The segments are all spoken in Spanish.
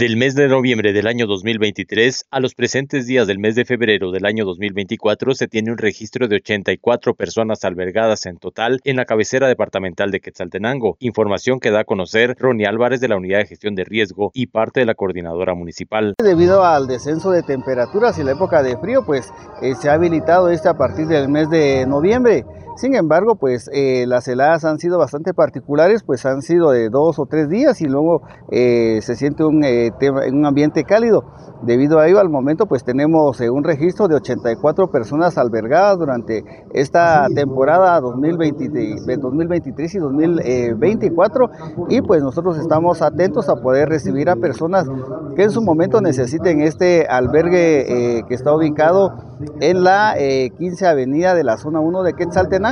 Del mes de noviembre del año 2023 a los presentes días del mes de febrero del año 2024 se tiene un registro de 84 personas albergadas en total en la cabecera departamental de Quetzaltenango, información que da a conocer Ronnie Álvarez de la Unidad de Gestión de Riesgo y parte de la coordinadora municipal. Debido al descenso de temperaturas y la época de frío, pues eh, se ha habilitado este a partir del mes de noviembre. Sin embargo, pues eh, las heladas han sido bastante particulares, pues han sido de dos o tres días y luego eh, se siente un, eh, un, ambiente cálido. Debido a ello, al momento, pues tenemos un registro de 84 personas albergadas durante esta temporada 2020, 2023 y 2024 y pues nosotros estamos atentos a poder recibir a personas que en su momento necesiten este albergue que está ubicado en la 15 Avenida de la Zona 1 de Quetzaltenango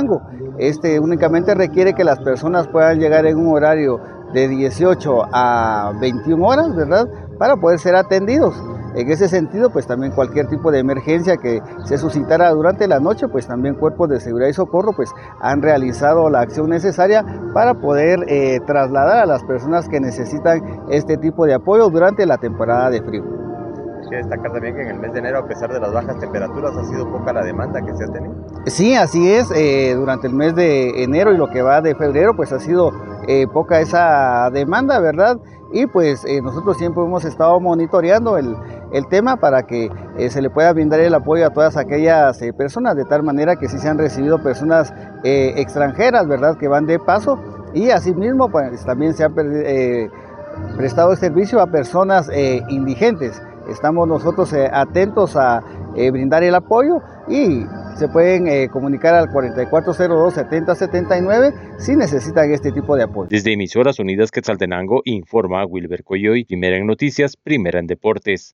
este únicamente requiere que las personas puedan llegar en un horario de 18 a 21 horas, ¿verdad? Para poder ser atendidos. En ese sentido, pues también cualquier tipo de emergencia que se suscitara durante la noche, pues también cuerpos de seguridad y socorro pues han realizado la acción necesaria para poder eh, trasladar a las personas que necesitan este tipo de apoyo durante la temporada de frío que destacar también que en el mes de enero, a pesar de las bajas temperaturas, ha sido poca la demanda que se ha tenido. Sí, así es. Eh, durante el mes de enero y lo que va de febrero, pues ha sido eh, poca esa demanda, ¿verdad? Y pues eh, nosotros siempre hemos estado monitoreando el, el tema para que se le pueda brindar el apoyo a todas aquellas personas, de tal manera que sí se han recibido personas extranjeras, ¿verdad? Que van de paso y asimismo pues también se han prestado servicio a personas indigentes. Estamos nosotros eh, atentos a eh, brindar el apoyo y se pueden eh, comunicar al 4402-7079 si necesitan este tipo de apoyo. Desde Emisoras Unidas Quetzaltenango informa Wilber Coyoy, primera en noticias, primera en deportes.